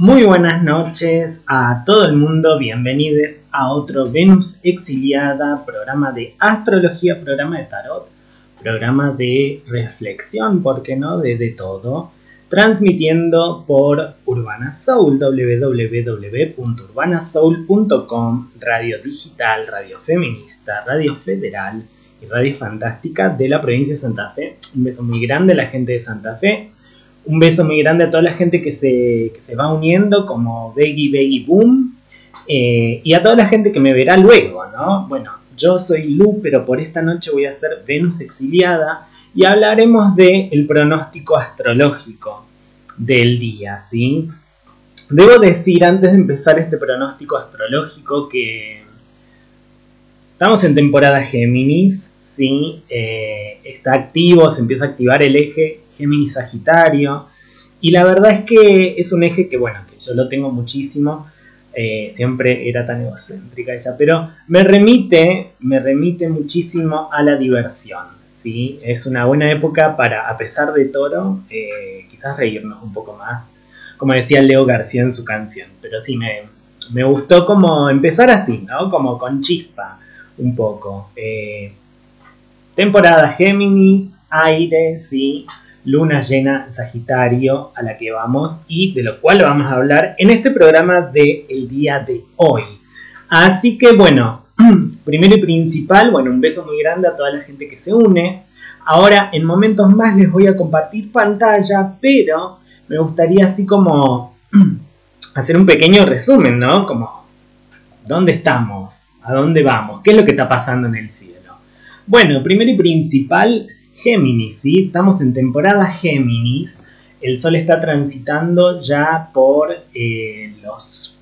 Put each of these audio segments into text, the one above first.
Muy buenas noches a todo el mundo, bienvenidos a otro Venus Exiliada, programa de astrología, programa de tarot, programa de reflexión, ¿por qué no? De, todo, transmitiendo por Urbana Soul, www.urbanasoul.com, radio digital, radio feminista, radio federal y radio fantástica de la provincia de Santa Fe. Un beso muy grande a la gente de Santa Fe un beso muy grande a toda la gente que se, se va uniendo, como Beggy Beggy Boom, eh, y a toda la gente que me verá luego, ¿no? Bueno, yo soy Lu, pero por esta noche voy a ser Venus exiliada y hablaremos del el pronóstico astrológico del día, ¿sí? Debo decir antes de empezar este pronóstico astrológico que estamos en temporada Géminis, ¿sí? Eh, está activo, se empieza a activar el eje Géminis Sagitario. Y la verdad es que es un eje que, bueno, que yo lo tengo muchísimo. Eh, siempre era tan egocéntrica ella, pero me remite, me remite muchísimo a la diversión. ¿sí? Es una buena época para, a pesar de toro, eh, quizás reírnos un poco más, como decía Leo García en su canción. Pero sí, me, me gustó como empezar así, ¿no? Como con chispa, un poco. Eh, temporada Géminis, aire, sí luna llena Sagitario a la que vamos y de lo cual vamos a hablar en este programa del el día de hoy. Así que bueno, primero y principal, bueno, un beso muy grande a toda la gente que se une. Ahora en momentos más les voy a compartir pantalla, pero me gustaría así como hacer un pequeño resumen, ¿no? Como, ¿dónde estamos? ¿A dónde vamos? ¿Qué es lo que está pasando en el cielo? Bueno, primero y principal, Géminis, ¿sí? Estamos en temporada Géminis. El Sol está transitando ya por eh, los...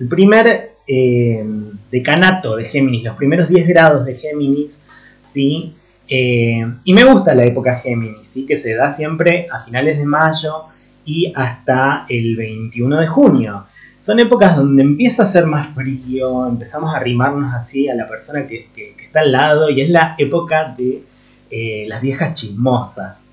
El primer eh, decanato de Géminis, los primeros 10 grados de Géminis, ¿sí? Eh, y me gusta la época Géminis, ¿sí? Que se da siempre a finales de mayo y hasta el 21 de junio. Son épocas donde empieza a ser más frío, empezamos a arrimarnos así a la persona que está al lado y es la época de eh, las viejas chismosas.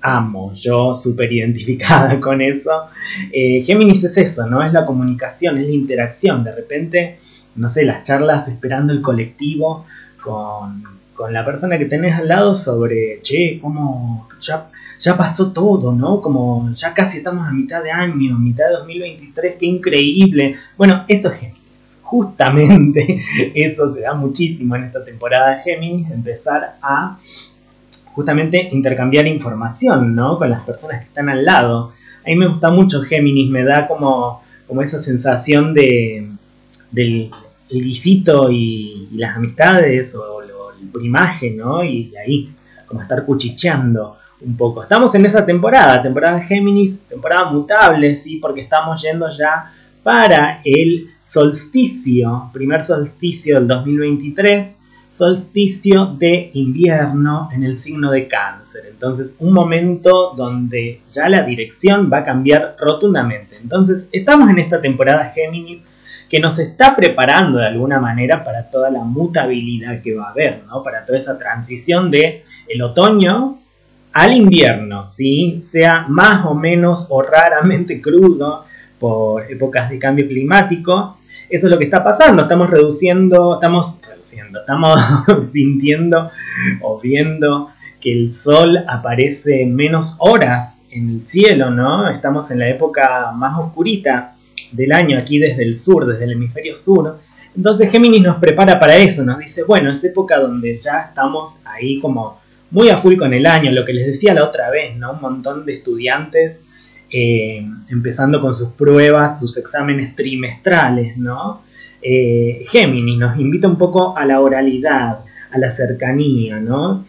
Amo, yo súper identificada con eso. Eh, Géminis es eso, ¿no? Es la comunicación, es la interacción. De repente, no sé, las charlas esperando el colectivo con, la persona que tenés al lado sobre, che, cómo ya, ya pasó todo, ¿no? Como ya casi estamos a mitad de año, mitad de 2023, qué increíble. Bueno, eso es Géminis justamente eso se da muchísimo en esta temporada de Géminis, empezar a justamente intercambiar información, ¿no? Con las personas que están al lado. A mí me gusta mucho Géminis, me da como, como esa sensación de, del guisito y, las amistades o el primaje, ¿no? Y ahí, como estar cuchicheando un poco. Estamos en esa temporada, temporada de Géminis, temporada mutable, ¿sí? Porque estamos yendo ya para el solsticio, primer solsticio del 2023, solsticio de invierno en el signo de cáncer. Entonces, un momento donde ya la dirección va a cambiar rotundamente. Entonces, estamos en esta temporada Géminis que nos está preparando de alguna manera para toda la mutabilidad que va a haber, ¿no? Para toda esa transición de el otoño al invierno, ¿sí? Sea más o menos o raramente crudo, por épocas de cambio climático. Eso es lo que está pasando, estamos reduciendo, estamos reduciendo, estamos sintiendo o viendo que el sol aparece menos horas en el cielo, ¿no? Estamos en la época más oscurita del año aquí desde el sur, desde el hemisferio sur. Entonces Géminis nos prepara para eso, nos dice, bueno, es época donde ya estamos ahí como muy a full con el año, lo que les decía la otra vez, ¿no? Un montón de estudiantes eh, empezando con sus pruebas, sus exámenes trimestrales, ¿no? Eh, Géminis nos invita un poco a la oralidad, a la cercanía, ¿no?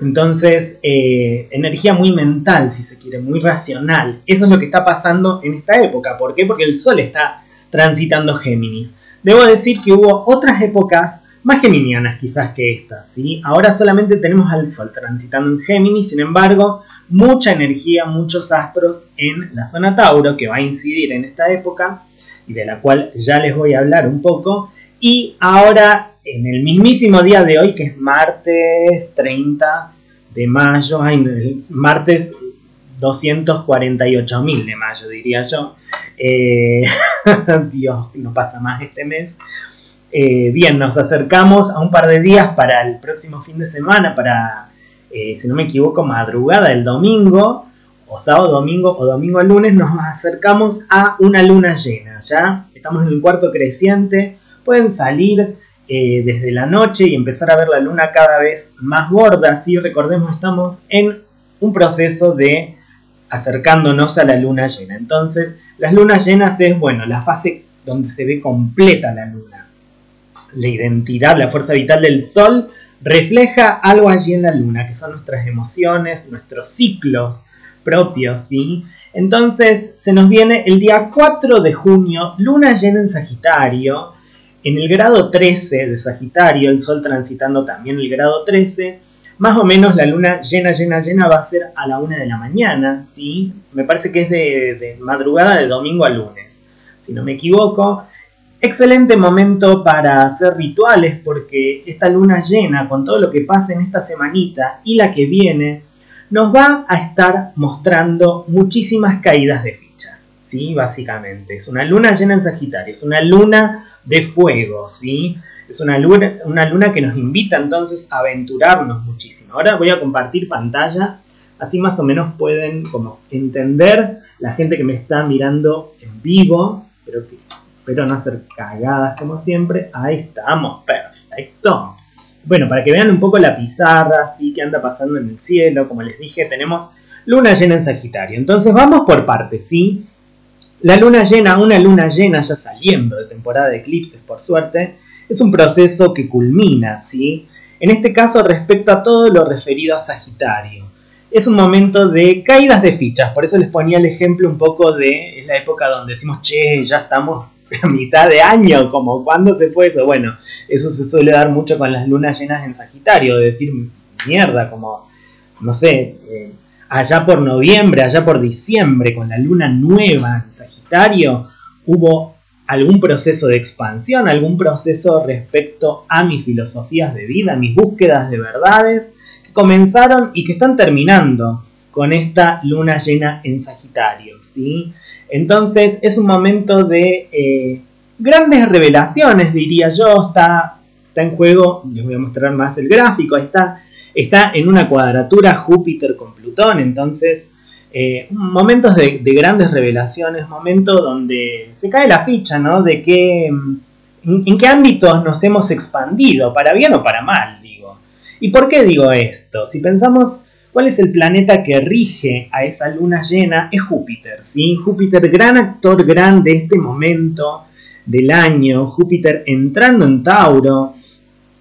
Entonces, eh, energía muy mental, si se quiere, muy racional. Eso es lo que está pasando en esta época. ¿Por qué? Porque el Sol está transitando Géminis. Debo decir que hubo otras épocas más geminianas quizás que estas, ¿sí? Ahora solamente tenemos al Sol transitando en Géminis, sin embargo, mucha energía, muchos astros en la zona Tauro que va a incidir en esta época y de la cual ya les voy a hablar un poco. Y ahora, en el mismísimo día de hoy, que es martes 30 de mayo, ay, martes 248.000 de mayo, diría yo. Eh, Dios, no pasa más este mes. Eh, bien, nos acercamos a un par de días para el próximo fin de semana, para, eh, si no me equivoco, madrugada del domingo, o sábado, domingo, o domingo lunes, nos acercamos a una luna llena, ¿ya? Estamos en el cuarto creciente, pueden salir desde la noche y empezar a ver la luna cada vez más gorda, ¿sí? Recordemos, estamos en un proceso de acercándonos a la luna llena. Entonces, las lunas llenas es, bueno, la fase donde se ve completa la luna. La identidad, la fuerza vital del sol refleja algo allí en la luna, que son nuestras emociones, nuestros ciclos propios, ¿sí? Entonces, se nos viene el día 4 de junio, luna llena en Sagitario, en el grado 13 de Sagitario, el sol transitando también el grado 13, más o menos la luna llena, llena, llena va a ser a la una de la mañana, ¿sí? Me parece que es de, madrugada de domingo a lunes, si no me equivoco. Excelente momento para hacer rituales porque esta luna llena, con todo lo que pasa en esta semanita y la que viene, nos va a estar mostrando muchísimas caídas de fichas, ¿sí? Básicamente. Es una luna llena en Sagitario, es una luna de fuego, ¿sí? Es una luna, una luna que nos invita entonces a aventurarnos muchísimo. Ahora voy a compartir pantalla, así más o menos pueden como entender la gente que me está mirando en vivo, pero que espero no hacer cagadas como siempre. Ahí estamos, perfecto. Bueno, para que vean un poco la pizarra, así que anda pasando en el cielo, como les dije, tenemos luna llena en Sagitario. Entonces vamos por partes, ¿sí? La luna llena, una luna llena ya saliendo de temporada de eclipses, por suerte, es un proceso que culmina, ¿sí? En este caso respecto a todo lo referido a Sagitario. Es un momento de caídas de fichas, por eso les ponía el ejemplo un poco de, es la época donde decimos, che, ya estamos a mitad de año, como cuando se fue eso. Bueno, eso se suele dar mucho con las lunas llenas en Sagitario, de decir, mierda, como, no sé, eh, allá por noviembre, allá por diciembre, con la luna nueva en Sagitario, hubo algún proceso de expansión, algún proceso respecto a mis filosofías de vida, mis búsquedas de verdades, que comenzaron y que están terminando con esta luna llena en Sagitario, ¿sí? Entonces es un momento de eh, grandes revelaciones, diría yo, está, está en juego, les voy a mostrar más el gráfico, está, está en una cuadratura Júpiter con Plutón, entonces eh, momentos de, grandes revelaciones, momentos donde se cae la ficha, ¿no? De qué, en, qué ámbitos nos hemos expandido, para bien o para mal, digo. ¿Y por qué digo esto? Si pensamos cuál es el planeta que rige a esa luna llena, es Júpiter, ¿sí? Júpiter, gran actor grande de este momento del año, Júpiter entrando en Tauro,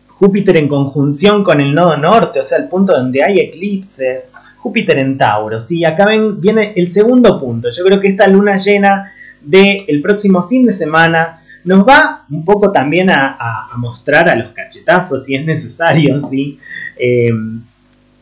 Júpiter en conjunción con el nodo norte, o sea, el punto donde hay eclipses, Júpiter en Tauro. ¿sí? Acá viene el segundo punto. Yo creo que esta luna llena del próximo fin de semana nos va un poco también a, mostrar a los cachetazos, si es necesario, ¿sí? Em,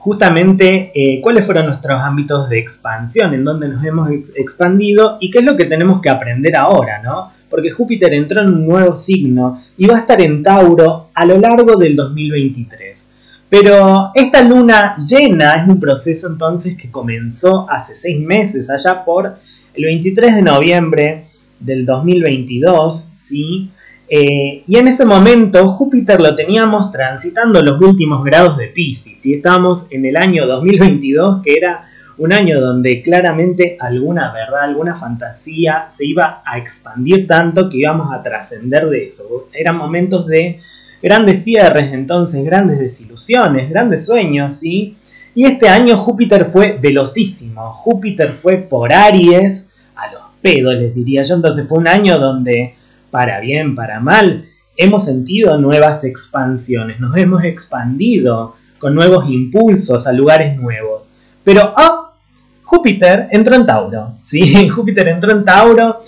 justamente eh, cuáles fueron nuestros ámbitos de expansión, en donde nos hemos expandido y qué es lo que tenemos que aprender ahora, ¿no? Porque Júpiter entró en un nuevo signo y va a estar en Tauro a lo largo del 2023. Pero esta luna llena es un proceso entonces que comenzó hace seis meses, allá por el 23 de noviembre del 2022, ¿sí? Eh, y en ese momento Júpiter lo teníamos transitando los últimos grados de Pisces, y estábamos en el año 2022, que era un año donde claramente alguna verdad, alguna fantasía se iba a expandir tanto que íbamos a trascender de eso. Eran momentos de grandes cierres entonces, grandes desilusiones, grandes sueños, ¿sí? Y este año Júpiter fue velocísimo, Júpiter fue por Aries, a los pedos les diría yo, entonces fue un año donde, para bien, para mal, hemos sentido nuevas expansiones, nos hemos expandido con nuevos impulsos a lugares nuevos. Pero, oh, Júpiter entró en Tauro, ¿sí? Júpiter entró en Tauro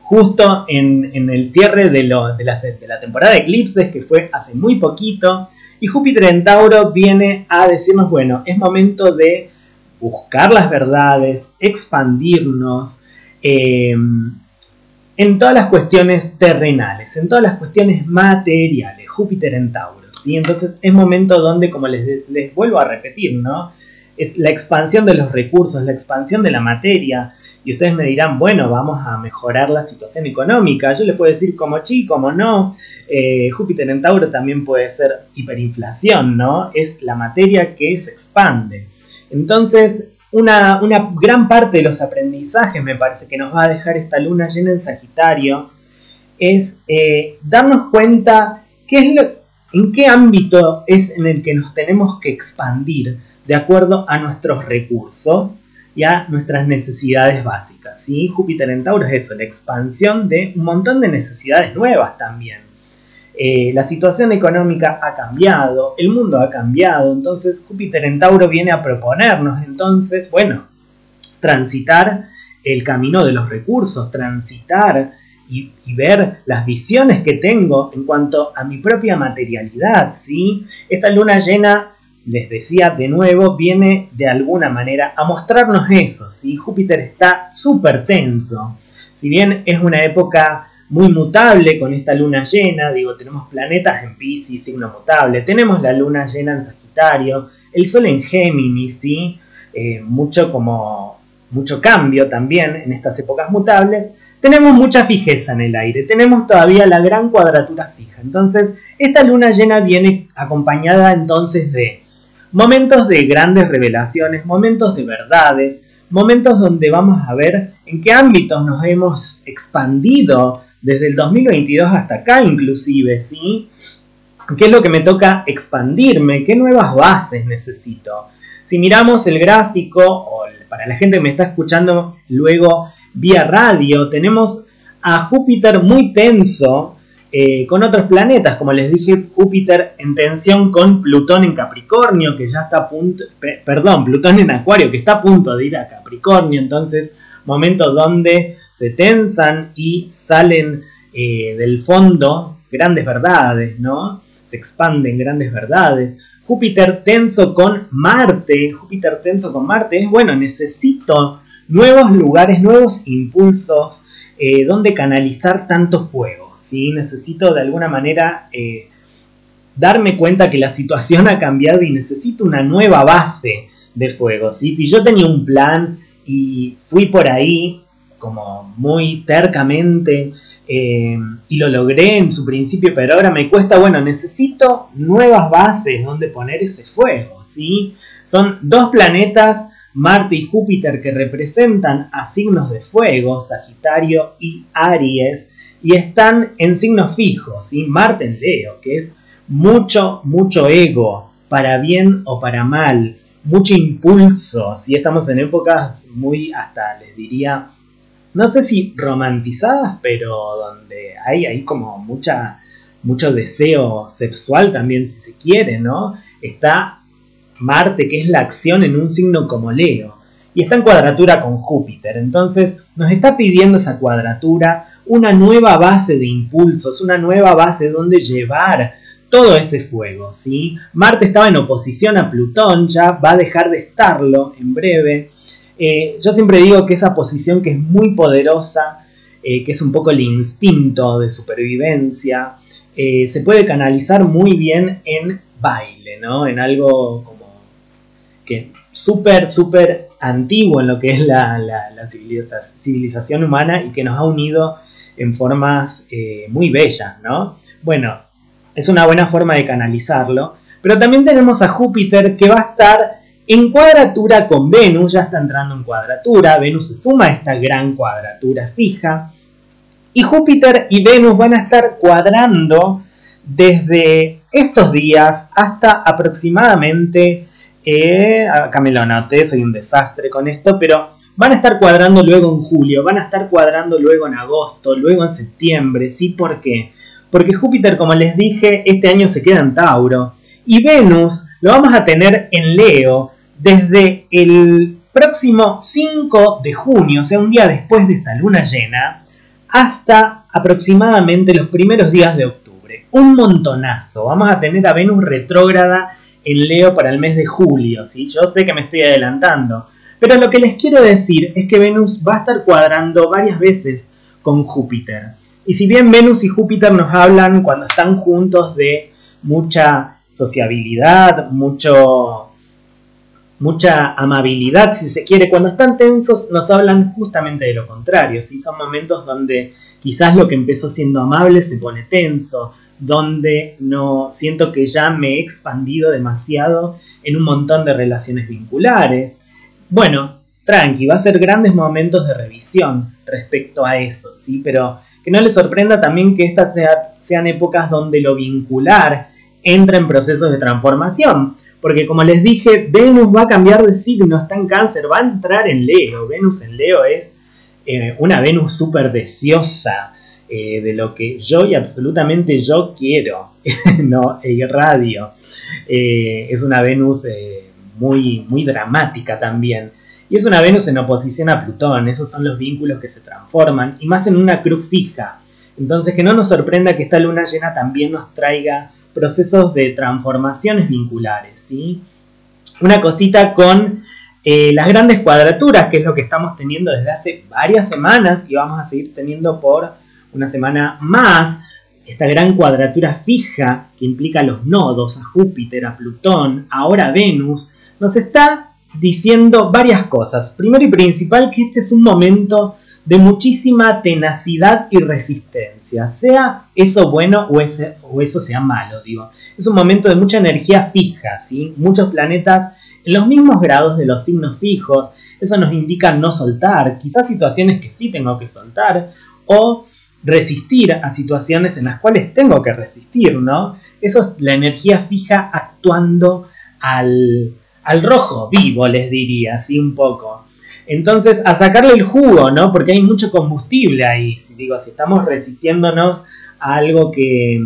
justo en, el cierre de, la, temporada de eclipses, que fue hace muy poquito. Y Júpiter en Tauro viene a decirnos, bueno, es momento de buscar las verdades, expandirnos em, en todas las cuestiones terrenales, en todas las cuestiones materiales. Júpiter en Tauro, ¿sí? Entonces es momento donde, como les, vuelvo a repetir, ¿no? es la expansión de los recursos, la expansión de la materia. Y ustedes me dirán, bueno, vamos a mejorar la situación económica. Yo les puedo decir como sí, como no. Eh, Júpiter en Tauro también puede ser hiperinflación, ¿no? Es la materia que se expande. Entonces, una, gran parte de los aprendizajes, me parece, que nos va a dejar esta luna llena en Sagitario, es eh, darnos cuenta qué es lo, en qué ámbito es en el que nos tenemos que expandir de acuerdo a nuestros recursos y a nuestras necesidades básicas. ¿sí? Júpiter en Tauro es eso, la expansión de un montón de necesidades nuevas también. Eh, la situación económica ha cambiado, el mundo ha cambiado, entonces Júpiter en Tauro viene a proponernos entonces, bueno, transitar el camino de los recursos, transitar y, ver las visiones que tengo en cuanto a mi propia materialidad, ¿sí? Esta luna llena, les decía de nuevo, viene de alguna manera a mostrarnos eso, ¿sí? Júpiter está súper tenso, si bien es una época muy mutable con esta luna llena, digo, tenemos planetas en Pisces, signo mutable, tenemos la luna llena en Sagitario, el Sol en Géminis, ¿sí? Eh, mucho como mucho cambio también en estas épocas mutables, tenemos mucha fijeza en el aire, tenemos todavía la gran cuadratura fija. Entonces, esta luna llena viene acompañada entonces de momentos de grandes revelaciones, momentos de verdades, momentos donde vamos a ver en qué ámbitos nos hemos expandido desde el 2022 hasta acá inclusive, ¿sí? ¿Qué es lo que me toca expandirme? ¿Qué nuevas bases necesito? Si miramos el gráfico, o para la gente que me está escuchando luego vía radio, tenemos a Júpiter muy tenso eh, con otros planetas, como les dije, Júpiter en tensión con Plutón en Capricornio, que ya está a punto, perdón, Plutón en Acuario, que está a punto de ir a Capricornio, entonces momentos donde se tensan y salen eh, del fondo grandes verdades, ¿no? Se expanden grandes verdades. Júpiter tenso con Marte, Júpiter tenso con Marte bueno, necesito nuevos lugares, nuevos impulsos eh, donde canalizar tanto fuego, ¿sí? Necesito de alguna manera eh, darme cuenta que la situación ha cambiado y necesito una nueva base de fuego, ¿sí? Si yo tenía un plan y fui por ahí como muy tercamente eh, y lo logré en su principio, pero ahora me cuesta, bueno, necesito nuevas bases donde poner ese fuego, ¿sí? Son dos planetas, Marte y Júpiter, que representan a signos de fuego, Sagitario y Aries, y están en signos fijos, ¿sí? Marte en Leo, que es mucho, mucho ego, para bien o para mal, mucho impulso, si estamos en épocas muy, hasta les diría, no sé si romantizadas, pero donde hay ahí como mucha, mucho deseo sexual también, si se quiere, ¿no? Está Marte, que es la acción en un signo como Leo, y está en cuadratura con Júpiter, entonces nos está pidiendo esa cuadratura una nueva base de impulsos, una nueva base donde llevar todo ese fuego, ¿sí? Marte estaba en oposición a Plutón, ya va a dejar de estarlo en breve, eh, yo siempre digo que esa posición que es muy poderosa, eh, que es un poco el instinto de supervivencia, eh, se puede canalizar muy bien en baile, ¿no? En algo como que súper, súper antiguo en lo que es la, civilización humana y que nos ha unido en formas muy bellas, ¿no? Bueno, es una buena forma de canalizarlo, pero también tenemos a Júpiter que va a estar en cuadratura con Venus, ya está entrando en cuadratura, Venus se suma a esta gran cuadratura fija, y Júpiter y Venus van a estar cuadrando desde estos días hasta aproximadamente, eh, acá me lo anoté, soy un desastre con esto, pero van a estar cuadrando luego en julio, van a estar cuadrando luego en agosto, luego en septiembre, ¿sí? ¿Por qué? Porque Júpiter, como les dije, este año se queda en Tauro, y Venus lo vamos a tener en Leo, desde el próximo 5 de junio, o sea, un día después de esta luna llena, hasta aproximadamente los primeros días de octubre. Un montonazo. Vamos a tener a Venus retrógrada en Leo para el mes de julio, ¿sí? Yo sé que me estoy adelantando, pero lo que les quiero decir es que Venus va a estar cuadrando varias veces con Júpiter. Y si bien Venus y Júpiter nos hablan cuando están juntos de mucha sociabilidad, mucho mucha amabilidad, si se quiere. Cuando están tensos nos hablan justamente de lo contrario, ¿sí? son momentos donde quizás lo que empezó siendo amable se pone tenso, donde no siento que ya me he expandido demasiado en un montón de relaciones vinculares. Bueno, tranqui, va a ser grandes momentos de revisión respecto a eso, ¿sí? Pero que no les sorprenda también que estas sean épocas donde lo vincular entra en procesos de transformación. Porque como les dije, Venus va a cambiar de signo, está en cáncer, va a entrar en Leo. Venus en Leo es eh, una Venus súper deseosa eh, de lo que yo y absolutamente yo quiero, no irradio. Eh, es una Venus muy, muy dramática también. Y es una Venus en oposición a Plutón, esos son los vínculos que se transforman, y más en una cruz fija. Entonces que no nos sorprenda que esta luna llena también nos traiga procesos de transformaciones vinculares. ¿sí? Una cosita con eh, las grandes cuadraturas, que es lo que estamos teniendo desde hace varias semanas y vamos a seguir teniendo por una semana más. Esta gran cuadratura fija que implica los nodos a Júpiter, a Plutón, ahora a Venus, nos está diciendo varias cosas. Primero y principal que este es un momento de muchísima tenacidad y resistencia, sea eso bueno o, ese, o eso sea malo, digo. Es un momento de mucha energía fija, ¿sí? Muchos planetas en los mismos grados de los signos fijos, eso nos indica no soltar, quizás situaciones que sí tengo que soltar, o resistir a situaciones en las cuales tengo que resistir, ¿no? Eso es la energía fija actuando al, al rojo vivo, les diría, así un poco. Entonces, a sacarle el jugo, ¿no? Porque hay mucho combustible ahí. Si digo, si estamos resistiéndonos a algo que,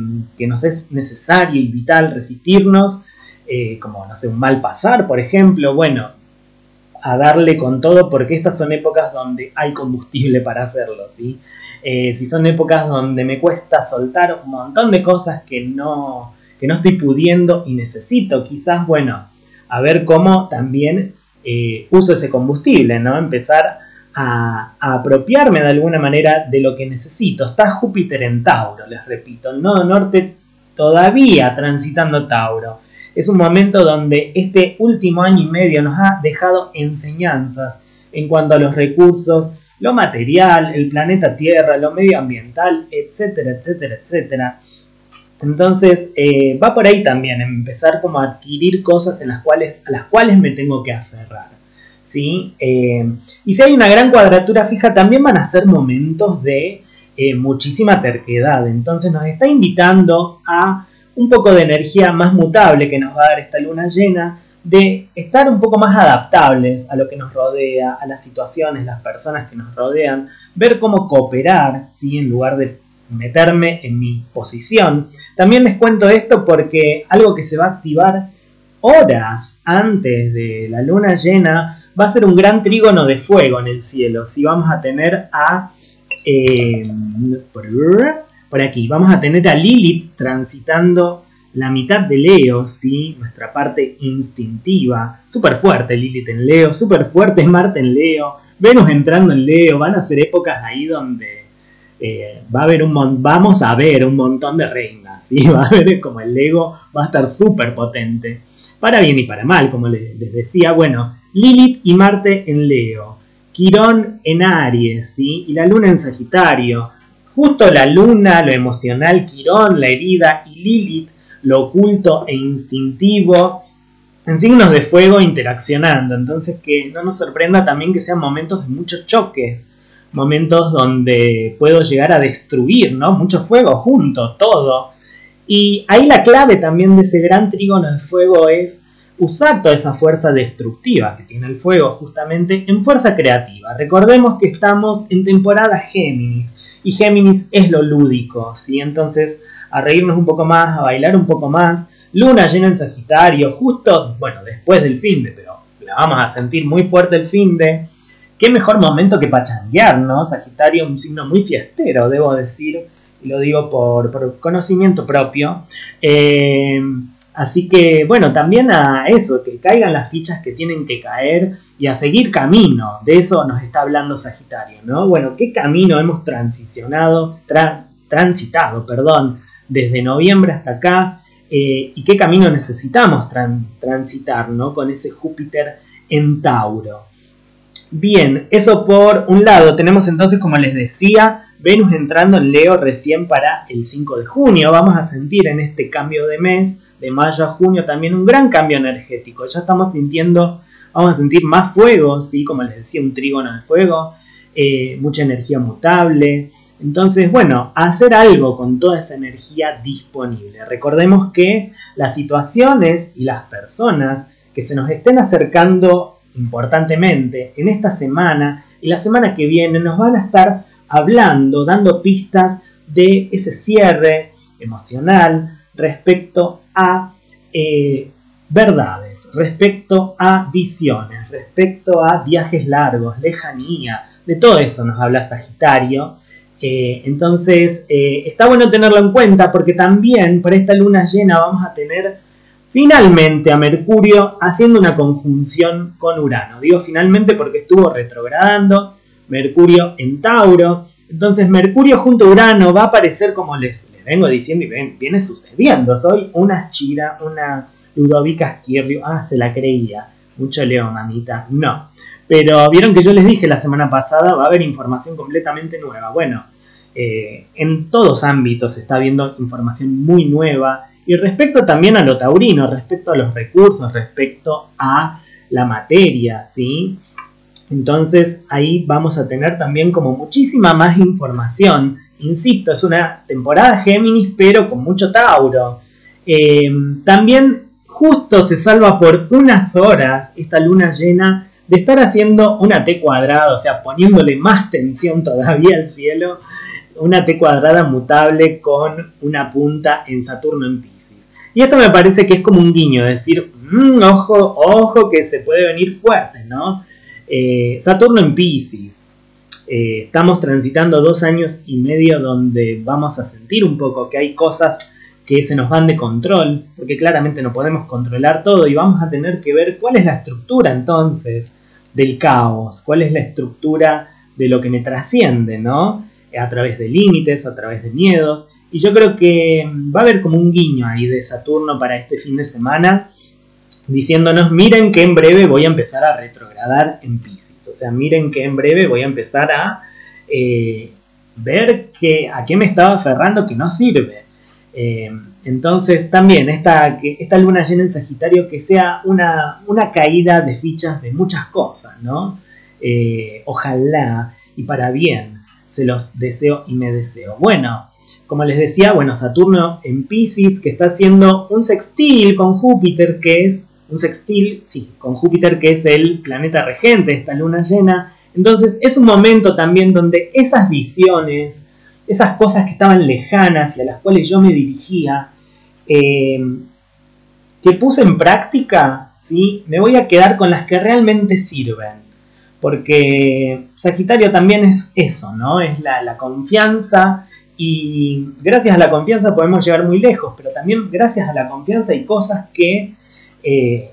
nos es necesario y vital resistirnos, eh, como, no sé, un mal pasar, por ejemplo, bueno, a darle con todo porque estas son épocas donde hay combustible para hacerlo, ¿sí? Eh, si son épocas donde me cuesta soltar un montón de cosas que no, que no estoy pudiendo y necesito, quizás, bueno, a ver cómo también eh, uso ese combustible, ¿no? Empezar a, apropiarme de alguna manera de lo que necesito. Está Júpiter en Tauro, les repito, el nodo norte todavía transitando Tauro. Es un momento donde este último año y medio nos ha dejado enseñanzas en cuanto a los recursos, lo material, el planeta Tierra, lo medioambiental, etcétera, etcétera, etcétera. Entonces eh, va por ahí también, empezar como a adquirir cosas en las cuales, a las cuales me tengo que aferrar. ¿sí? Eh, y si hay una gran cuadratura fija, también van a ser momentos de eh, muchísima terquedad. Entonces nos está invitando a un poco de energía más mutable que nos va a dar esta luna llena, de estar un poco más adaptables a lo que nos rodea, a las situaciones, las personas que nos rodean, ver cómo cooperar, ¿sí? en lugar de meterme en mi posición. También les cuento esto porque algo que se va a activar horas antes de la luna llena va a ser un gran trígono de fuego en el cielo. Si vamos a tener a... Eh, por, aquí, vamos a tener a Lilith transitando la mitad de Leo, ¿sí? nuestra parte instintiva. Súper fuerte Lilith en Leo, súper fuerte Marte en Leo, Venus entrando en Leo. Van a ser épocas ahí donde eh, va a haber un vamos a ver un montón de reinas, ¿sí? va a ver como el ego va a estar súper potente, para bien y para mal, como les, decía, bueno, Lilith y Marte en Leo, Quirón en Aries, ¿sí? y la luna en Sagitario, justo la luna, lo emocional, Quirón, la herida, y Lilith, lo oculto e instintivo, en signos de fuego interaccionando, entonces que no nos sorprenda también que sean momentos de muchos choques, momentos donde puedo llegar a destruir, ¿no? Mucho fuego junto, todo. Y ahí la clave también de ese gran trígono de fuego es usar toda esa fuerza destructiva que tiene el fuego justamente en fuerza creativa. Recordemos que estamos en temporada Géminis y Géminis es lo lúdico, ¿sí? Entonces, a reírnos un poco más, a bailar un poco más. Luna llena en Sagitario, justo, bueno, después del fin de, pero la vamos a sentir muy fuerte el fin de qué mejor momento que pachanguear, ¿no? Sagitario, un signo muy fiestero, debo decir, y lo digo por, conocimiento propio. Eh, así que, bueno, también a eso, que caigan las fichas que tienen que caer y a seguir camino. De eso nos está hablando Sagitario, ¿no? Bueno, ¿qué camino hemos transicionado, transitado, perdón, desde noviembre hasta acá? eh, y qué camino necesitamos transitar ¿no? con ese Júpiter en Tauro. Bien, eso por un lado. Tenemos entonces, como les decía, Venus entrando en Leo recién para el 5 de junio. Vamos a sentir en este cambio de mes, de mayo a junio, también un gran cambio energético. Ya estamos sintiendo, vamos a sentir más fuego, ¿sí? como les decía, un trígono de fuego, eh, mucha energía mutable. Entonces, bueno, hacer algo con toda esa energía disponible. Recordemos que las situaciones y las personas que se nos estén acercando importantemente en esta semana y la semana que viene nos van a estar hablando, dando pistas de ese cierre emocional respecto a eh, verdades, respecto a visiones, respecto a viajes largos, lejanía, de todo eso nos habla Sagitario. Eh, entonces, eh, está bueno tenerlo en cuenta porque también por esta luna llena vamos a tener finalmente a Mercurio haciendo una conjunción con Urano. Digo finalmente porque estuvo retrogradando Mercurio en Tauro. Entonces Mercurio junto a Urano va a aparecer como les, vengo diciendo y ven, viene sucediendo. Soy una chira, una Ludovica Esquirrio. Ah, se la creía. Mucho Leo, mamita. No. Pero vieron que yo les dije la semana pasada, va a haber información completamente nueva. Bueno, eh, en todos ámbitos está habiendo información muy nueva y respecto también a lo taurino, respecto a los recursos, respecto a la materia, ¿sí? Entonces ahí vamos a tener también como muchísima más información. Insisto, es una temporada Géminis, pero con mucho Tauro. Eh, también justo se salva por unas horas esta luna llena de estar haciendo una T cuadrada, o sea, poniéndole más tensión todavía al cielo una T cuadrada mutable con una punta en Saturno en Pisces. Y esto me parece que es como un guiño, decir, mm, ojo, ojo que se puede venir fuerte, ¿no? Eh, Saturno en Pisces. Eh, estamos transitando dos años y medio donde vamos a sentir un poco que hay cosas que se nos van de control, porque claramente no podemos controlar todo y vamos a tener que ver cuál es la estructura entonces del caos, cuál es la estructura de lo que me trasciende, ¿no? A través de límites, a través de miedos. Y yo creo que va a haber como un guiño ahí de Saturno para este fin de semana, diciéndonos, miren que en breve voy a empezar a retrogradar en Pisces. O sea, miren que en breve voy a empezar a eh, ver que, a qué me estaba aferrando que no sirve. Eh, entonces también esta, esta luna llena en Sagitario que sea una, una caída de fichas de muchas cosas, ¿no? Eh, ojalá y para bien se los deseo y me deseo. Bueno, como les decía, bueno, Saturno en Pisces, que está haciendo un sextil con Júpiter, que es un sextil, sí, con Júpiter, que es el planeta regente, esta luna llena. Entonces es un momento también donde esas visiones, esas cosas que estaban lejanas y a las cuales yo me dirigía, eh, que puse en práctica, ¿sí? me voy a quedar con las que realmente sirven porque Sagitario también es eso, ¿no? Es la, confianza y gracias a la confianza podemos llegar muy lejos, pero también gracias a la confianza hay cosas que eh,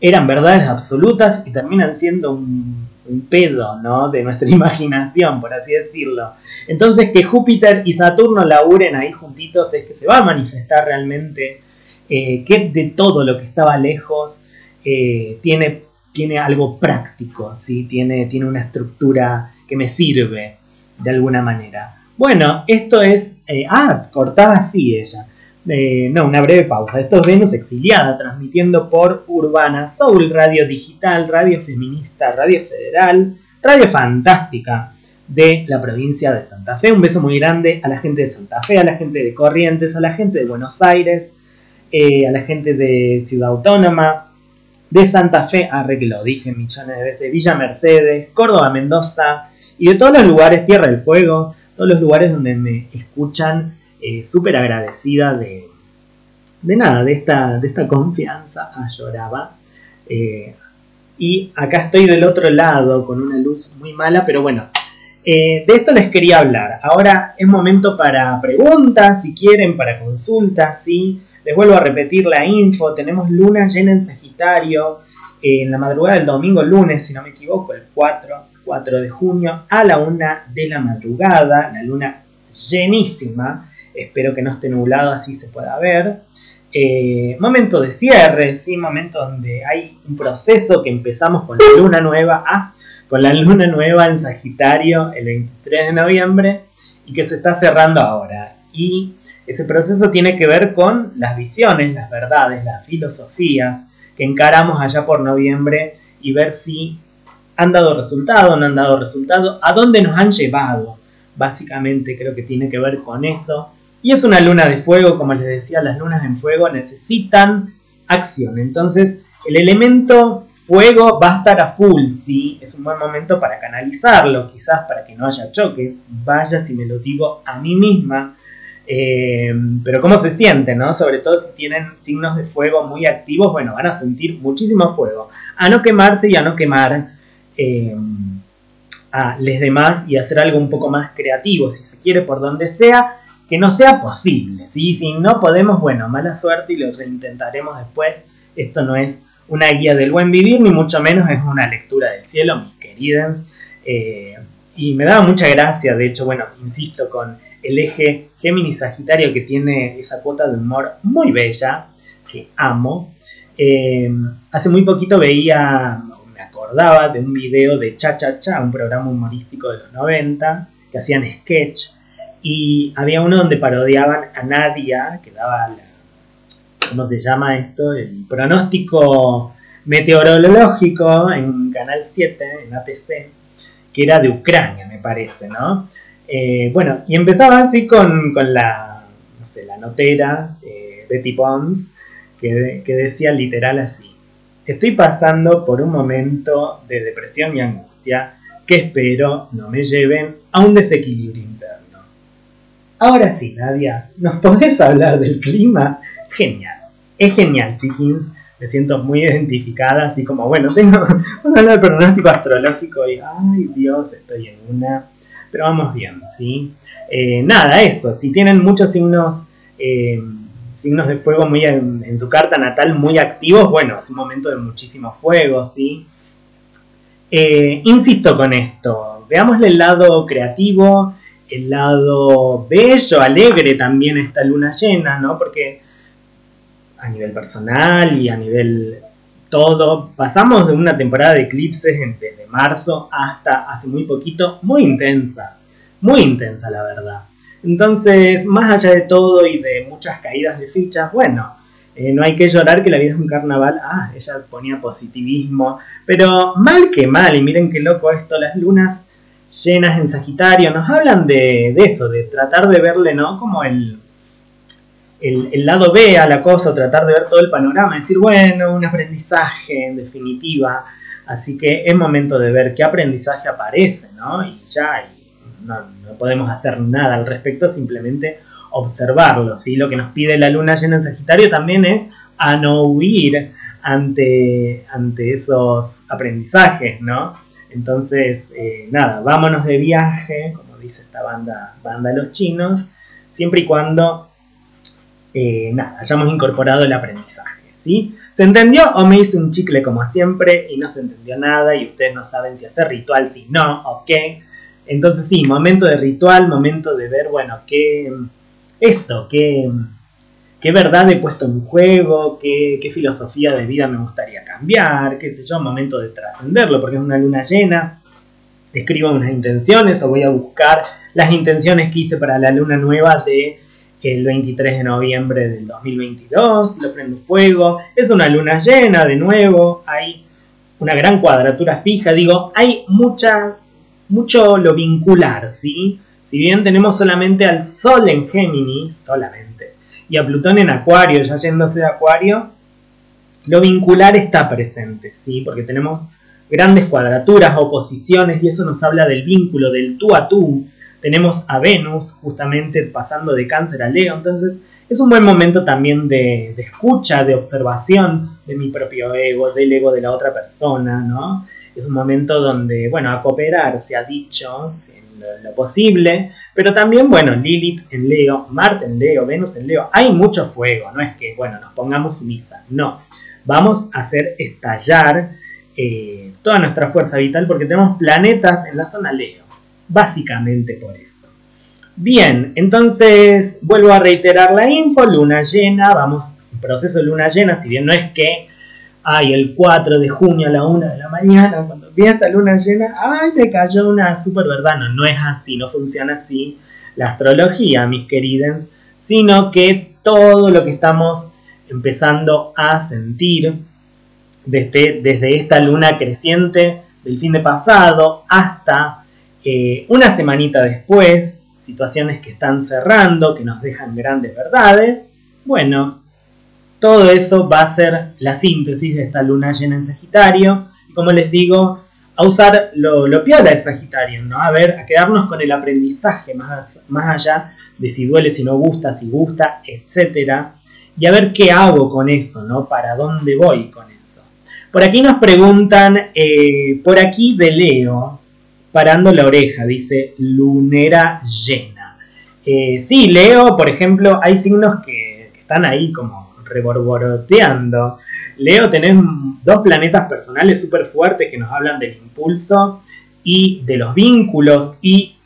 eran verdades absolutas y terminan siendo un, pedo, ¿no? De nuestra imaginación, por así decirlo. Entonces que Júpiter y Saturno laburen ahí juntitos es que se va a manifestar realmente eh, que de todo lo que estaba lejos eh, tiene tiene algo práctico, ¿sí? tiene, tiene una estructura que me sirve de alguna manera. Bueno, esto es... Eh, ah, cortaba así ella. Eh, no, una breve pausa. Esto es Venus exiliada, transmitiendo por Urbana Soul, radio digital, radio feminista, radio federal, radio fantástica de la provincia de Santa Fe. Un beso muy grande a la gente de Santa Fe, a la gente de Corrientes, a la gente de Buenos Aires, eh, a la gente de Ciudad Autónoma, de Santa Fe, arre que lo dije millones de veces, Villa Mercedes, Córdoba, Mendoza y de todos los lugares, Tierra del Fuego, todos los lugares donde me escuchan, eh, súper agradecida de, de nada, de esta, de esta confianza, ah, lloraba. Eh, y acá estoy del otro lado con una luz muy mala, pero bueno, eh, de esto les quería hablar. Ahora es momento para preguntas, si quieren, para consultas, ¿sí? Les vuelvo a repetir la info, tenemos luna llena en Sagitario en la madrugada del domingo lunes, si no me equivoco, el 4, 4 de junio, a la 1 de la madrugada, la luna llenísima, espero que no esté nublado así se pueda ver. eh, momento de cierre, ¿sí? momento donde hay un proceso que empezamos con la luna nueva, con la luna nueva en Sagitario el 23 de noviembre y que se está cerrando ahora. Y ese proceso tiene que ver con las visiones, las verdades, las filosofías que encaramos allá por noviembre y ver si han dado resultado, no han dado resultado, a dónde nos han llevado. Básicamente creo que tiene que ver con eso. Y es una luna de fuego, como les decía, las lunas en fuego necesitan acción. Entonces, el elemento fuego va a estar a full, ¿sí? Es un buen momento para canalizarlo, quizás para que no haya choques. Vaya si me lo digo a mí misma. Eh, pero cómo se siente, ¿no? Sobre todo si tienen signos de fuego muy activos, bueno, van a sentir muchísimo fuego. A no quemarse y a no quemar eh, a los demás y hacer algo un poco más creativo, si se quiere, por donde sea que no sea posible. ¿sí? Si no podemos, bueno, mala suerte y lo reintentaremos después. Esto no es una guía del buen vivir, ni mucho menos es una lectura del cielo, mis queridas. Eh, y me daba mucha gracia, de hecho, bueno, insisto, con el eje Géminis-Sagitario que tiene esa cuota de humor muy bella, que amo. Eh, hace muy poquito veía, me acordaba de un video de Cha Cha Cha, un programa humorístico de los 90, que hacían sketch y había uno donde parodiaban a Nadia, que daba la, ¿cómo se llama esto? El pronóstico meteorológico en Canal 7, en ATC, que era de Ucrania, me parece, ¿no? Eh, bueno, y empezaba así con, la, no sé, la notera eh, Betty Pons, que, decía literal así, estoy pasando por un momento de depresión y angustia que espero no me lleven a un desequilibrio interno. Ahora sí, Nadia, ¿nos podés hablar del clima? Genial. Es genial, chiquins. Me siento muy identificada, así como, bueno, tengo un del pronóstico astrológico y, ay Dios, estoy en una. Pero vamos bien, ¿sí? Eh, nada, eso. Si tienen muchos signos, eh, signos de fuego muy en, su carta natal muy activos, bueno, es un momento de muchísimo fuego, ¿sí? Eh, insisto con esto. Veámosle el lado creativo, el lado bello, alegre también esta luna llena, ¿no? Porque a nivel personal y a nivel todo, pasamos de una temporada de eclipses desde marzo hasta hace muy poquito, muy intensa, muy intensa la verdad. Entonces, más allá de todo y de muchas caídas de fichas, bueno, eh, no hay que llorar que la vida es un carnaval. Ah, ella ponía positivismo, pero mal que mal, y miren qué loco esto, las lunas llenas en Sagitario, nos hablan de, eso, de tratar de verle, ¿no? Como el, el, lado B a la cosa, tratar de ver todo el panorama, decir, bueno, un aprendizaje en definitiva, así que es momento de ver qué aprendizaje aparece, ¿no? Y ya, no, no, podemos hacer nada al respecto, simplemente observarlo, ¿sí? Lo que nos pide la luna llena en Sagitario también es a no huir ante, ante esos aprendizajes, ¿no? Entonces, eh, nada, vámonos de viaje, como dice esta banda, banda Los Chinos, siempre y cuando, eh, nada, hayamos incorporado el aprendizaje, ¿sí? ¿Se entendió o me hice un chicle como siempre y no se entendió nada y ustedes no saben si hacer ritual, si no, o qué? Entonces sí, momento de ritual, momento de ver, bueno, qué, esto, qué qué verdad he puesto en juego, qué, filosofía de vida me gustaría cambiar, qué sé yo, momento de trascenderlo, porque es una luna llena. Escribo unas intenciones o voy a buscar las intenciones que hice para la luna nueva de el 23 de noviembre del 2022, lo prendo fuego, es una luna llena de nuevo, hay una gran cuadratura fija, digo, hay mucha, mucho lo vincular, ¿sí? Si bien tenemos solamente al Sol en Géminis, solamente y a Plutón en Acuario, ya yéndose de Acuario, lo vincular está presente, ¿sí? Porque tenemos grandes cuadraturas, oposiciones, y eso nos habla del vínculo, del tú a tú. Tenemos a Venus justamente pasando de cáncer a Leo, entonces es un buen momento también de, escucha, de observación de mi propio ego, del ego de la otra persona, ¿no? Es un momento donde, bueno, a cooperar se ha dicho, lo, posible, pero también, bueno, Lilith en Leo, Marte en Leo, Venus en Leo, hay mucho fuego, no es que, bueno, nos pongamos sumisas, no, vamos a hacer estallar eh, toda nuestra fuerza vital porque tenemos planetas en la zona Leo, básicamente por eso. Bien, entonces vuelvo a reiterar la info, luna llena, vamos proceso luna llena, si bien no es que ay, el 4 de junio a la 1 de la mañana, cuando empieza luna llena, ay, me cayó una super verdad. No, no es así, no funciona así la astrología, mis queridos, sino que todo lo que estamos empezando a sentir desde, desde esta luna creciente del fin de pasado hasta una semanita después, situaciones que están cerrando, que nos dejan grandes verdades, bueno, todo eso va a ser la síntesis de esta luna llena en Sagitario. Y como les digo, a usar lo, lo piola de Sagitario, ¿no? A ver, a quedarnos con el aprendizaje más, más allá de si duele, si no gusta, si gusta, etc. Y a ver qué hago con eso, ¿no? Para dónde voy con eso. Por aquí nos preguntan, eh, por aquí de Leo, parando la oreja, dice lunera llena. Eh, sí, Leo, por ejemplo, hay signos que, están ahí como reborboroteando. Leo, tenés dos planetas personales súper fuertes que nos hablan del impulso y de los vínculos y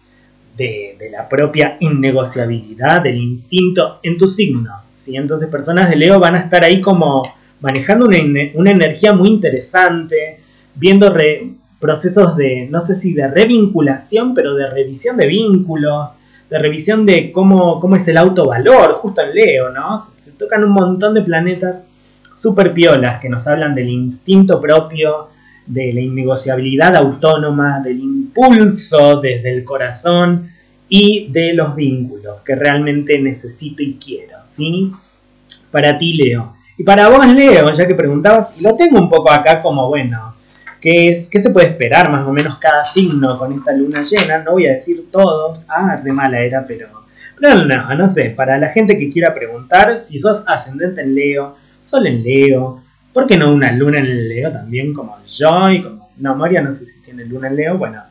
de, la propia innegociabilidad, del instinto en tu signo. ¿sí? Entonces personas de Leo van a estar ahí como manejando una, una energía muy interesante, viendo procesos de, no sé si de revinculación, pero de revisión de vínculos, de revisión de cómo, cómo es el autovalor, justo en Leo, ¿no? Se, tocan un montón de planetas super piolas que nos hablan del instinto propio, de la innegociabilidad autónoma, del impulso desde el corazón y de los vínculos que realmente necesito y quiero, ¿sí? Para ti, Leo. Y para vos, Leo, ya que preguntabas, lo tengo un poco acá como, bueno, ¿Qué, se puede esperar más o menos cada signo con esta luna llena? No voy a decir todos, ah, de mala era, pero, pero no, no sé, para la gente que quiera preguntar, si sos ascendente en Leo, sol en Leo, ¿por qué no una luna en Leo también como yo y como, no, Moria no sé si tiene luna en Leo, bueno,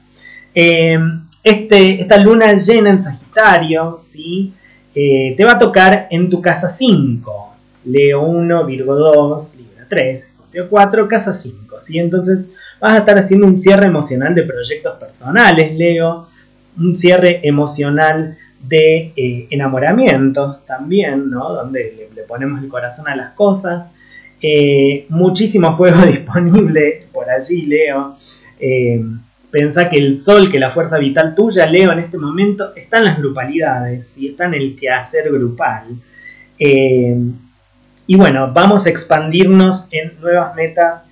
eh, este, esta luna llena en Sagitario, ¿sí? Eh, te va a tocar en tu casa 5, Leo 1, Virgo 2, Libra 3, Escorpio 4, casa 5, ¿sí? Entonces vas a estar haciendo un cierre emocional de proyectos personales, Leo, un cierre emocional de eh, enamoramientos también, ¿no? Donde le, ponemos el corazón a las cosas. Eh, muchísimo fuego disponible por allí, Leo. Eh, pensá que el sol, que la fuerza vital tuya, Leo, en este momento está en las grupalidades y está en el quehacer grupal. y bueno, vamos a expandirnos en nuevas metas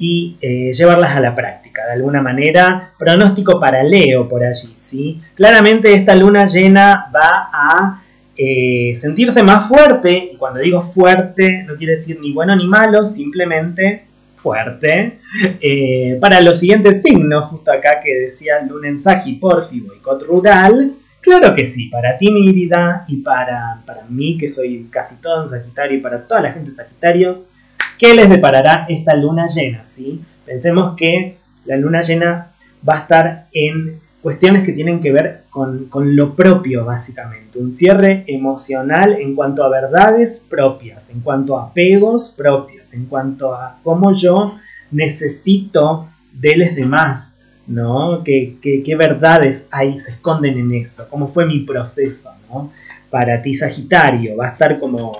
y eh, llevarlas a la práctica. De alguna manera, pronóstico para Leo por allí. ¿sí? Claramente esta luna llena va a eh, sentirse más fuerte, y cuando digo fuerte no quiere decir ni bueno ni malo, simplemente fuerte, eh, para los siguientes signos, justo acá que decía luna en Sagi, Porfi, boicot rural, claro que sí, para ti mi vida y para, para mí que soy casi todo en Sagitario y para toda la gente Sagitario, ¿Qué les deparará esta luna llena? ¿sí? Pensemos que la luna llena va a estar en cuestiones que tienen que ver con, lo propio, básicamente. Un cierre emocional en cuanto a verdades propias, en cuanto a apegos propios, en cuanto a cómo yo necesito de los demás, ¿no? ¿Qué, qué, verdades hay, se esconden en eso? ¿Cómo fue mi proceso, ¿no? Para ti, Sagitario, va a estar como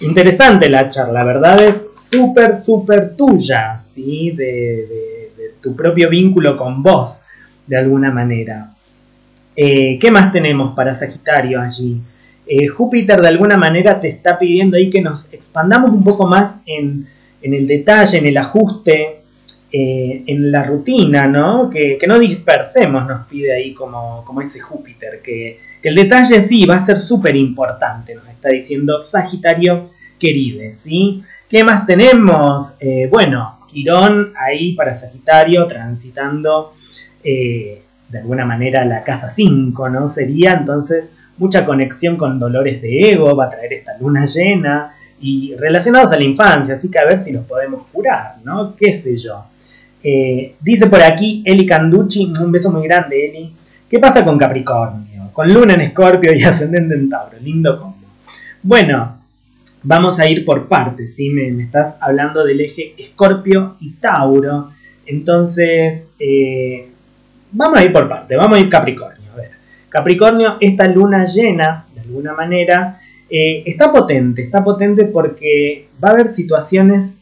interesante la charla, ¿verdad? Es súper, súper tuya, ¿sí? De, tu propio vínculo con vos, de alguna manera. Eh, ¿Qué más tenemos para Sagitario allí? Eh, Júpiter de alguna manera te está pidiendo ahí que nos expandamos un poco más en, el detalle, en el ajuste, eh, en la rutina, ¿no? Que, no dispersemos, nos pide ahí como, como ese Júpiter, que, que el detalle sí va a ser súper importante, nos está diciendo Sagitario querido, ¿sí? ¿Qué más tenemos? Eh, bueno, Quirón ahí para Sagitario transitando eh, de alguna manera la casa 5, ¿no? Sería entonces mucha conexión con dolores de ego, va a traer esta luna llena y relacionados a la infancia, así que a ver si los podemos curar, ¿no? ¿Qué sé yo? Eh, dice por aquí Eli Canducci, un beso muy grande, Eli. ¿Qué pasa con Capricornio? Con Luna en Escorpio y ascendente en Tauro, lindo combo. Bueno, vamos a ir por partes, ¿sí? Me, estás hablando del eje Escorpio y Tauro. Entonces, eh, vamos a ir por partes, vamos a ir Capricornio. A ver, Capricornio, esta luna llena, de alguna manera, Eh, está potente, está potente porque va a haber situaciones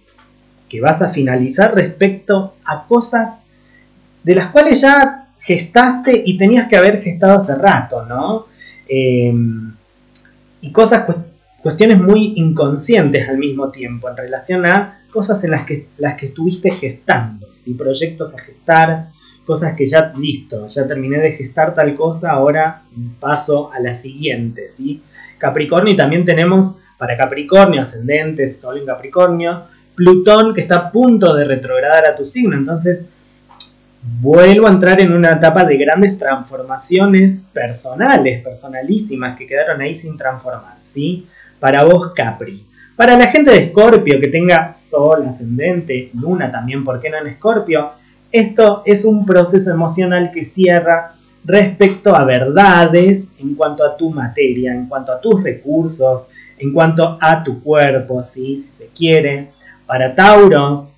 que vas a finalizar respecto a cosas de las cuales ya gestaste y tenías que haber gestado hace rato, ¿no? Eh, y cosas, cuestiones muy inconscientes al mismo tiempo en relación a cosas en las que, las que estuviste gestando, ¿sí? proyectos a gestar, cosas que ya, listo, ya terminé de gestar tal cosa, ahora paso a la siguiente, ¿sí? Capricornio y también tenemos para Capricornio, ascendente, Sol en Capricornio, Plutón que está a punto de retrogradar a tu signo, entonces vuelvo a entrar en una etapa de grandes transformaciones personales, personalísimas, que quedaron ahí sin transformar, ¿sí? Para vos, Capri. Para la gente de Escorpio que tenga Sol, ascendente, Luna también, ¿por qué no en Escorpio? Esto es un proceso emocional que cierra respecto a verdades en cuanto a tu materia, en cuanto a tus recursos, en cuanto a tu cuerpo, si se quiere. Para Tauro,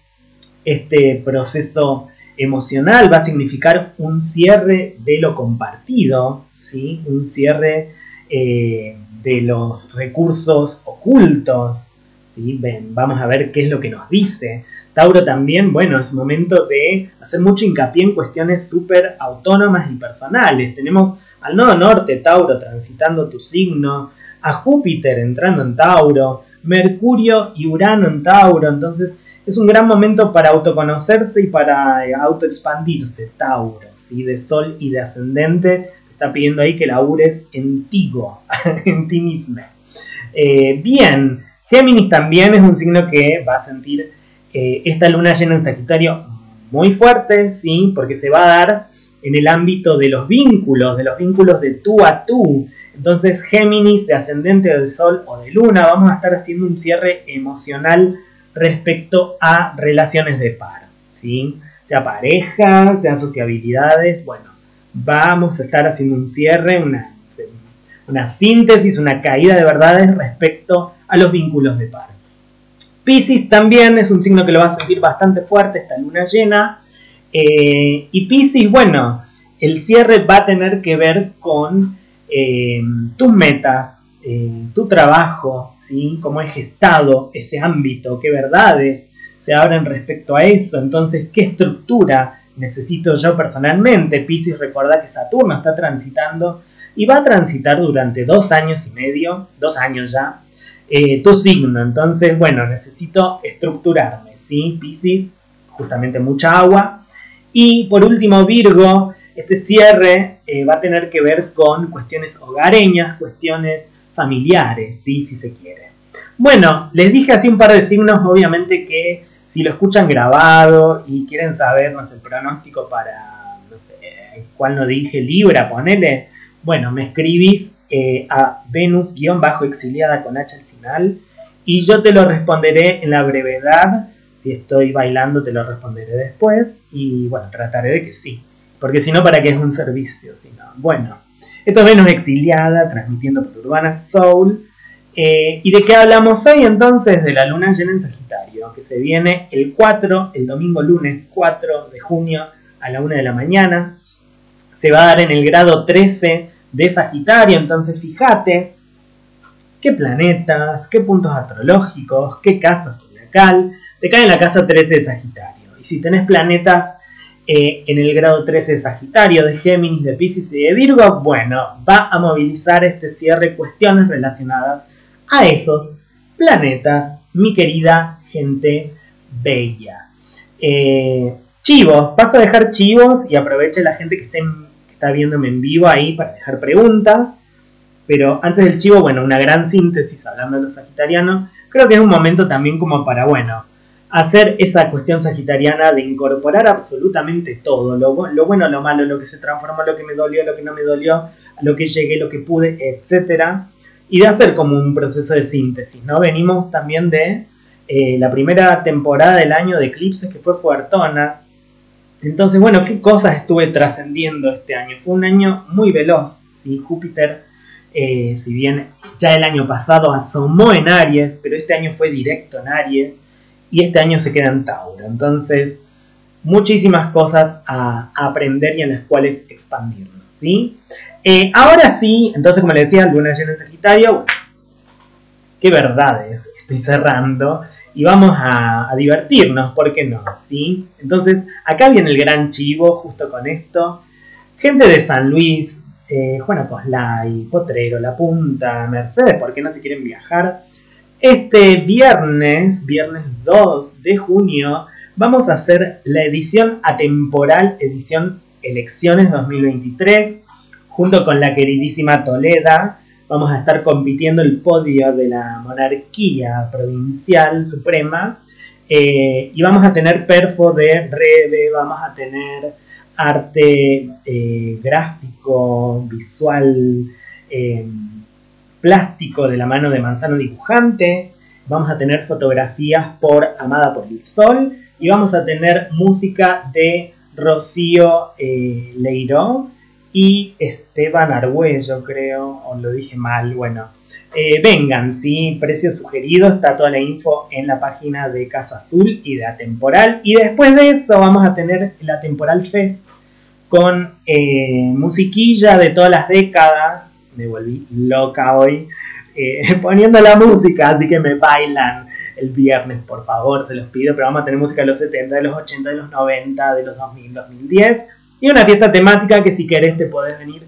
este proceso emocional va a significar un cierre de lo compartido, ¿sí? un cierre eh, de los recursos ocultos. ¿sí? Ven, vamos a ver qué es lo que nos dice. Tauro también, bueno, es momento de hacer mucho hincapié en cuestiones súper autónomas y personales. Tenemos al nodo norte, Tauro, transitando tu signo, a Júpiter entrando en Tauro, Mercurio y Urano en Tauro, entonces es un gran momento para autoconocerse y para eh, autoexpandirse, Tauro, ¿sí? de Sol y de Ascendente. Está pidiendo ahí que labures en ti, en ti mismo. Eh, bien, Géminis también es un signo que va a sentir eh, esta luna llena en Sagitario muy fuerte, ¿sí? porque se va a dar en el ámbito de los vínculos, de los vínculos de tú a tú. Entonces, Géminis, de ascendente del Sol o de Luna, vamos a estar haciendo un cierre emocional respecto a relaciones de par, ¿sí? Sea pareja, sea sociabilidades, bueno, vamos a estar haciendo un cierre, una, una síntesis, una caída de verdades respecto a los vínculos de par. Pisces también es un signo que lo va a sentir bastante fuerte, esta luna llena. Eh, y Pisces, bueno, el cierre va a tener que ver con eh, tus metas, eh, tu trabajo, ¿sí? cómo he gestado ese ámbito, qué verdades se abren respecto a eso, entonces qué estructura necesito yo personalmente. Pisces recuerda que Saturno está transitando y va a transitar durante dos años y medio, dos años ya, eh, tu signo. Entonces, bueno, necesito estructurarme, ¿sí? Pisces, justamente mucha agua. Y por último, Virgo, este cierre eh, va a tener que ver con cuestiones hogareñas, cuestiones familiares, ¿sí? si se quiere. Bueno, les dije así un par de signos, obviamente que si lo escuchan grabado y quieren saber, no sé, el pronóstico para, no sé, cuál no dije, Libra, ponele, bueno, me escribís eh, a Venus-exiliada con H al final y yo te lo responderé en la brevedad. Si estoy bailando, te lo responderé después y bueno, trataré de que sí, porque si no, ¿para qué es un servicio? Si no, bueno. Esto es Venus exiliada, transmitiendo por Urbana Soul. Eh, ¿Y de qué hablamos hoy entonces? De la luna llena en Sagitario, que se viene el 4, el domingo lunes 4 de junio a la 1 de la mañana. Se va a dar en el grado 13 de Sagitario, entonces fíjate qué planetas, qué puntos astrológicos, qué casa zodiacal te cae en la casa 13 de Sagitario. Y si tenés planetas eh, en el grado 13 de Sagitario, de Géminis, de Pisces y de Virgo, bueno, va a movilizar este cierre cuestiones relacionadas a esos planetas, mi querida gente bella. Eh, chivos, paso a dejar chivos y aproveche la gente que, que está viéndome en vivo ahí para dejar preguntas. Pero antes del chivo, bueno, una gran síntesis hablando de los sagitarianos. Creo que es un momento también como para, bueno, hacer esa cuestión sagitariana de incorporar absolutamente todo, lo, bueno, lo malo, lo que se transformó, lo que me dolió, lo que no me dolió, a lo que llegué, lo que pude, etc. Y de hacer como un proceso de síntesis, ¿no? Venimos también de eh, la primera temporada del año de eclipses que fue fuertona. Entonces, bueno, ¿qué cosas estuve trascendiendo este año? Fue un año muy veloz, ¿sí? Júpiter, eh, si bien ya el año pasado asomó en Aries, pero este año fue directo en Aries y este año se queda en Tauro. Entonces, muchísimas cosas a, aprender y en las cuales expandirnos, ¿sí? Eh, ahora sí, entonces como les decía, luna llena en Sagitario, qué verdades estoy cerrando y vamos a, divertirnos, ¿por qué no? ¿Sí? Entonces, acá viene el gran chivo justo con esto. Gente de San Luis, eh, Juana Coslay, Potrero, La Punta, Mercedes, ¿por qué no se quieren viajar? Este viernes, viernes 2 de junio, vamos a hacer la edición atemporal, edición Elecciones 2023, junto con la queridísima Toleda, vamos a estar compitiendo el podio de la monarquía provincial suprema eh, y vamos a tener perfo de Rebe, vamos a tener arte eh, gráfico, visual, eh, plástico de la mano de Manzano Dibujante, vamos a tener fotografías por Amada por el Sol y vamos a tener música de Rocío Leiró y Esteban Argüello, creo, o lo dije mal, bueno. Eh, vengan, sí, precio sugerido, está toda la info en la página de Casa Azul y de Atemporal. Y después de eso vamos a tener la Atemporal Fest con eh, musiquilla de todas las décadas. Me volví loca hoy eh, poniendo la música, así que me bailan el viernes, por favor, se los pido. Pero vamos a tener música de los 70, de los 80, de los 90, de los 2000, 2010 y una fiesta temática que si querés te podés venir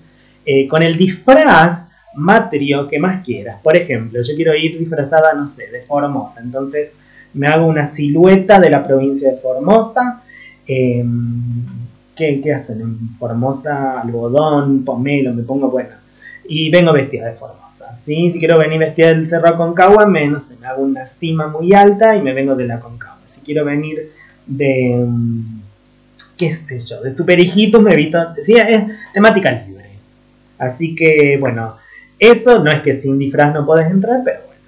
eh, con el disfraz matrio que más quieras. Por ejemplo, yo quiero ir disfrazada, no sé, de Formosa. Entonces me hago una silueta de la provincia de Formosa. Em, ¿qué, hacen en Formosa? Algodón, pomelo, me pongo bueno. Y vengo vestida de Formosa. Si quiero venir vestida del Cerro Aconcagua, me, no sé, me hago una cima muy alta y me vengo de la Aconcagua. Si quiero venir de em, qué sé yo, de super hijitos me he visto, decía, es temática libre. Así que, bueno, eso no es que sin disfraz no podés entrar, pero bueno,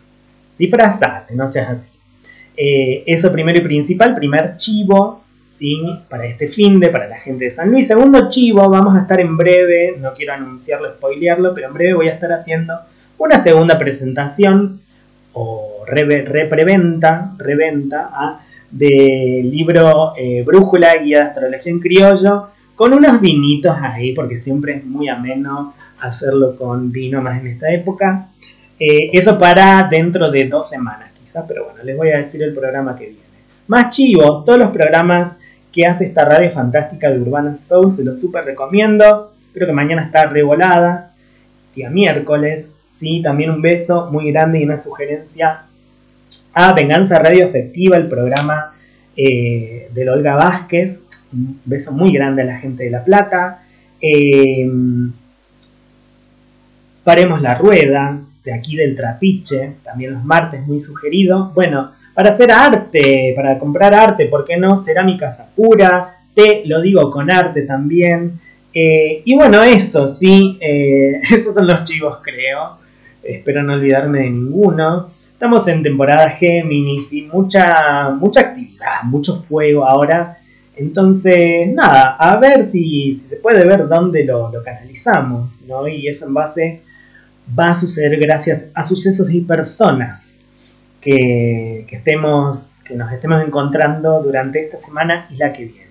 disfrazate, no seas así. Eh, eso primero y principal, primer chivo, ¿sí? Para este fin de, para la gente de San Luis. Segundo chivo, vamos a estar en breve, no quiero anunciarlo, spoilearlo, pero en breve voy a estar haciendo una segunda presentación o repreventa, reventa a del libro eh, Brújula, Guía de Astrología en Criollo, con unos vinitos ahí, porque siempre es muy ameno hacerlo con vino más en esta época. Eh, eso para dentro de dos semanas quizás, pero bueno, les voy a decir el programa que viene. Más chivos, todos los programas que hace esta radio fantástica de Urbana Soul, se los súper recomiendo. Creo que mañana está Revoladas, día miércoles. Sí, también un beso muy grande y una sugerencia a Venganza Radio Efectiva, el programa eh, de Olga Vázquez. Un beso muy grande a la gente de La Plata. Eh, paremos la rueda, de aquí del Trapiche, también los martes muy sugerido. Bueno, para hacer arte, para comprar arte, ¿por qué no? Cerámica Sakura, te lo digo con arte también. Eh, y bueno, eso, sí, esos son los chivos, creo. Espero no olvidarme de ninguno. Estamos en temporada Géminis y mucha, mucha actividad, mucho fuego ahora. Entonces, nada, a ver si, se puede ver dónde lo, canalizamos, ¿no? Y eso en base va a suceder gracias a sucesos y personas que, estemos, que nos estemos encontrando durante esta semana y la que viene.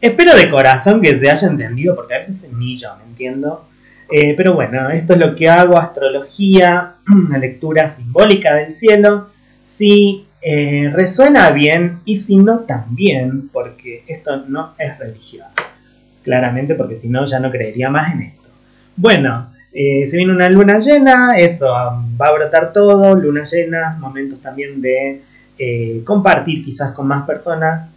Espero de corazón que se haya entendido, porque a veces ni yo me entiendo. Eh, pero bueno, esto es lo que hago, astrología, una lectura simbólica del cielo. Si eh, resuena bien y si no también, porque esto no es religión. Claramente, porque si no ya no creería más en esto. Bueno, eh, se viene una luna llena, eso, va a brotar todo, luna llena, momentos también de compartir quizás con más personas.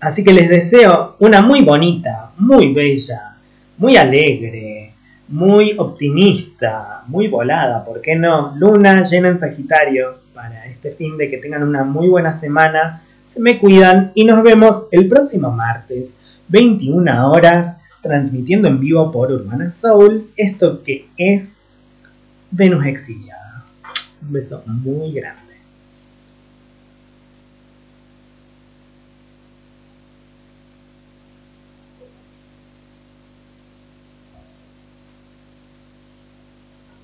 Así que les deseo una muy bonita, muy bella, muy alegre, muy optimista, muy volada, ¿por qué no? Luna llena en Sagitario para este fin de que tengan una muy buena semana. Se me cuidan y nos vemos el próximo martes, 21 horas, transmitiendo en vivo por Urbana Soul, esto que es Venus Exiliada. Un beso muy grande.